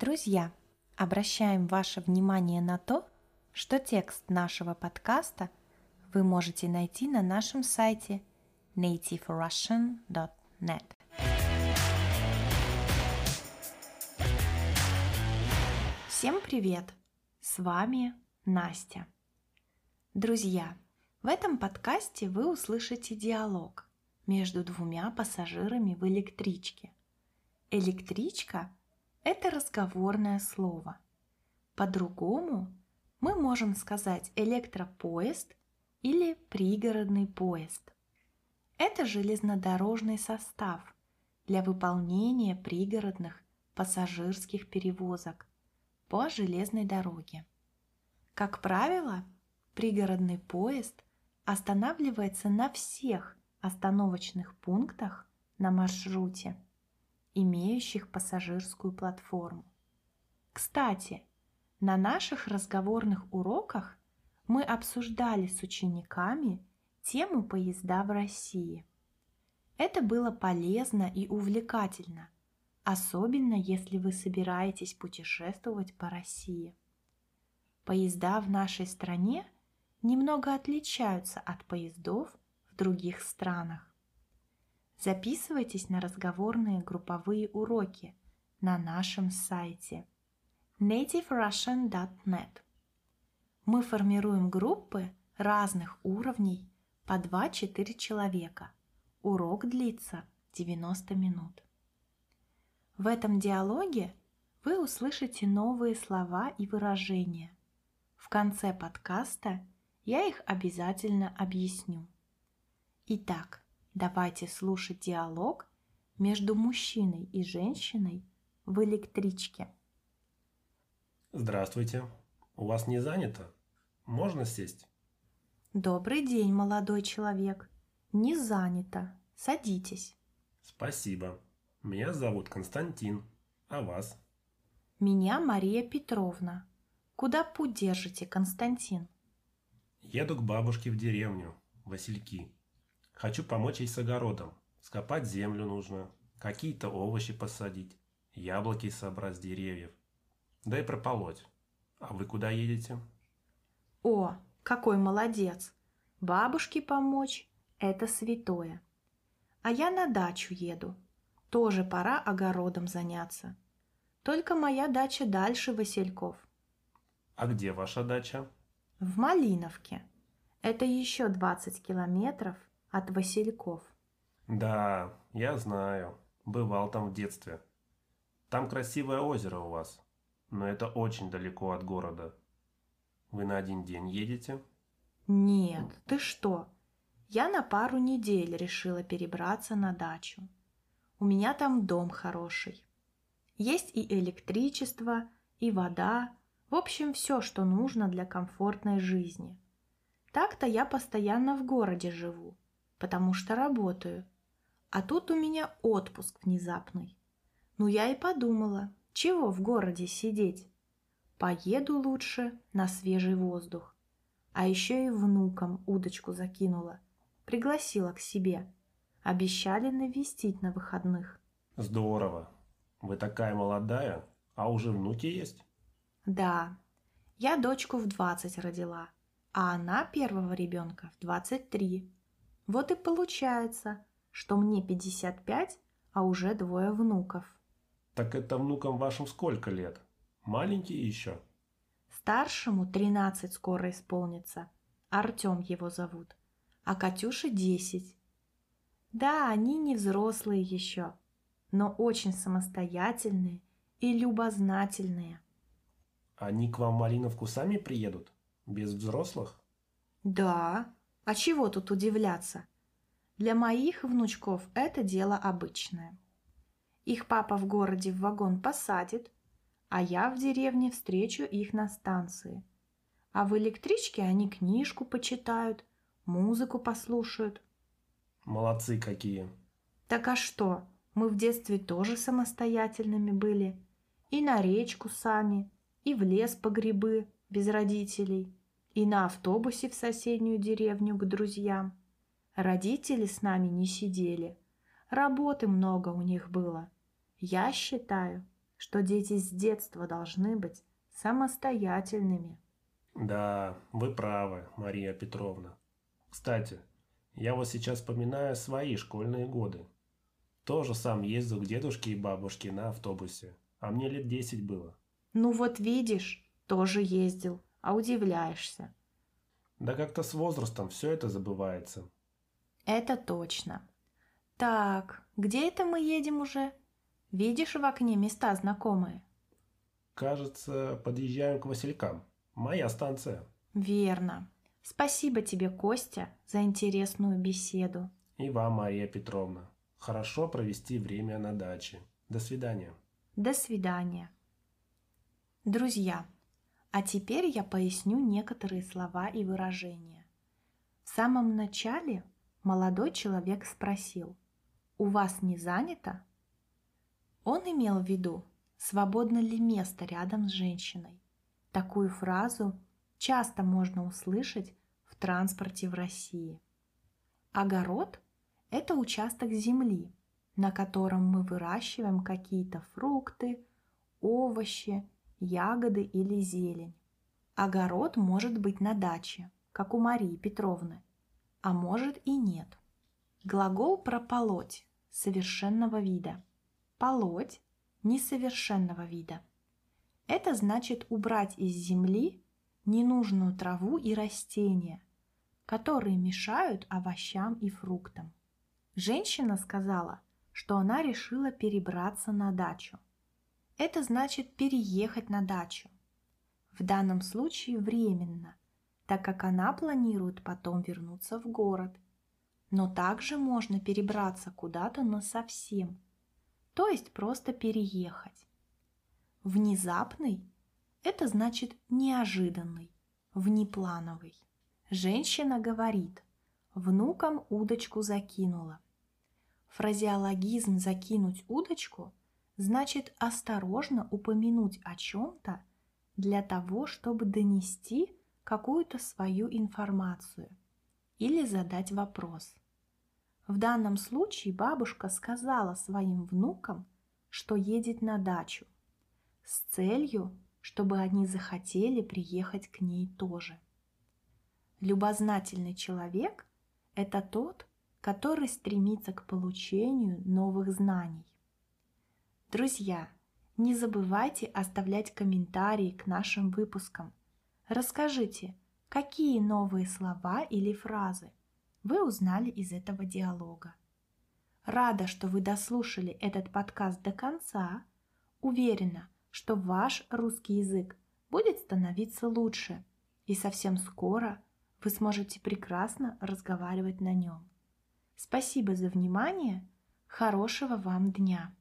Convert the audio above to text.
Друзья, обращаем ваше внимание на то, что текст нашего подкаста вы можете найти на нашем сайте nativerussian.net. Всем привет! С вами Настя. Друзья, в этом подкасте вы услышите диалог между двумя пассажирами в электричке. Электричка – это разговорное слово. По-другому мы можем сказать электропоезд или пригородный поезд. Это железнодорожный состав для выполнения пригородных пассажирских перевозок по железной дороге. Как правило, пригородный поезд останавливается на всех остановочных пунктах на маршруте, имеющих пассажирскую платформу. Кстати, на наших разговорных уроках мы обсуждали с учениками тему поезда в России. Это было полезно и увлекательно, особенно если вы собираетесь путешествовать по России. Поезда в нашей стране немного отличаются от поездов в других странах. Записывайтесь на разговорные групповые уроки на нашем сайте nativerussian.net. Мы формируем группы разных уровней по 2-4 человека. Урок длится 90 минут. В этом диалоге вы услышите новые слова и выражения. В конце подкаста я их обязательно объясню. Итак, давайте слушать диалог между мужчиной и женщиной в электричке. Здравствуйте. У вас не занято? Можно сесть? Добрый день, молодой человек. Не занято. Садитесь. Спасибо. Меня зовут Константин. А вас? Меня Мария Петровна. Куда путь держите, Константин? Еду к бабушке в деревню, Васильки. Хочу помочь ей с огородом. Скопать землю нужно, какие-то овощи посадить, яблоки собрать с деревьев. Да и прополоть. А вы куда едете? О, какой молодец! Бабушке помочь – это святое. А я на дачу еду. Тоже пора огородом заняться. Только моя дача дальше Васильков. А где ваша дача? В Малиновке. Это еще 20 километров от Васильков. Да, я знаю. Бывал там в детстве. Там красивое озеро у вас но это очень далеко от города. Вы на один день едете? Нет, ты что? Я на пару недель решила перебраться на дачу. У меня там дом хороший. Есть и электричество, и вода, в общем, все, что нужно для комфортной жизни. Так-то я постоянно в городе живу, потому что работаю. А тут у меня отпуск внезапный. Ну, я и подумала, чего в городе сидеть? Поеду лучше на свежий воздух. А еще и внукам удочку закинула. Пригласила к себе. Обещали навестить на выходных. Здорово. Вы такая молодая, а уже внуки есть? Да. Я дочку в 20 родила, а она первого ребенка в 23. Вот и получается, что мне 55, а уже двое внуков. Так это внукам вашим сколько лет? Маленькие еще? Старшему 13 скоро исполнится. Артем его зовут. А Катюше 10. Да, они не взрослые еще, но очень самостоятельные и любознательные. Они к вам в Малиновку сами приедут? Без взрослых? Да. А чего тут удивляться? Для моих внучков это дело обычное. Их папа в городе в вагон посадит, а я в деревне встречу их на станции. А в электричке они книжку почитают, музыку послушают. Молодцы какие. Так а что, мы в детстве тоже самостоятельными были. И на речку сами, и в лес по грибы без родителей, и на автобусе в соседнюю деревню к друзьям. Родители с нами не сидели. Работы много у них было. Я считаю, что дети с детства должны быть самостоятельными. Да, вы правы, Мария Петровна. Кстати, я вот сейчас вспоминаю свои школьные годы. Тоже сам ездил к дедушке и бабушке на автобусе, а мне лет 10 было. Ну вот видишь, тоже ездил, а удивляешься. Да как-то с возрастом все это забывается. Это точно. Так, где это мы едем уже? Видишь в окне места знакомые? Кажется, подъезжаем к Василькам. Моя станция. Верно. Спасибо тебе, Костя, за интересную беседу. И вам, Мария Петровна. Хорошо провести время на даче. До свидания. До свидания. Друзья, а теперь я поясню некоторые слова и выражения. В самом начале молодой человек спросил, «У вас не занято?» Он имел в виду, свободно ли место рядом с женщиной. Такую фразу часто можно услышать в транспорте в России. Огород – это участок земли, на котором мы выращиваем какие-то фрукты, овощи, ягоды или зелень. Огород может быть на даче, как у Марии Петровны, а может и нет. Глагол «прополоть» совершенного вида. Полоть несовершенного вида. Это значит убрать из земли ненужную траву и растения, которые мешают овощам и фруктам. Женщина сказала, что она решила перебраться на дачу. Это значит переехать на дачу. В данном случае временно, так как она планирует потом вернуться в город. Но также можно перебраться куда-то на совсем, то есть просто переехать. Внезапный – это значит неожиданный, внеплановый. Женщина говорит, внукам удочку закинула. Фразеологизм «закинуть удочку» значит осторожно упомянуть о чем-то для того, чтобы донести какую-то свою информацию или задать вопрос. В данном случае бабушка сказала своим внукам, что едет на дачу – с целью, чтобы они захотели приехать к ней тоже. Любознательный человек – это тот, который стремится к получению новых знаний. Друзья, не забывайте оставлять комментарии к нашим выпускам. Расскажите, какие новые слова или фразы вы узнали из этого диалога. Рада, что вы дослушали этот подкаст до конца. Уверена, что ваш русский язык будет становиться лучше, и совсем скоро вы сможете прекрасно разговаривать на нем. Спасибо за внимание, хорошего вам дня!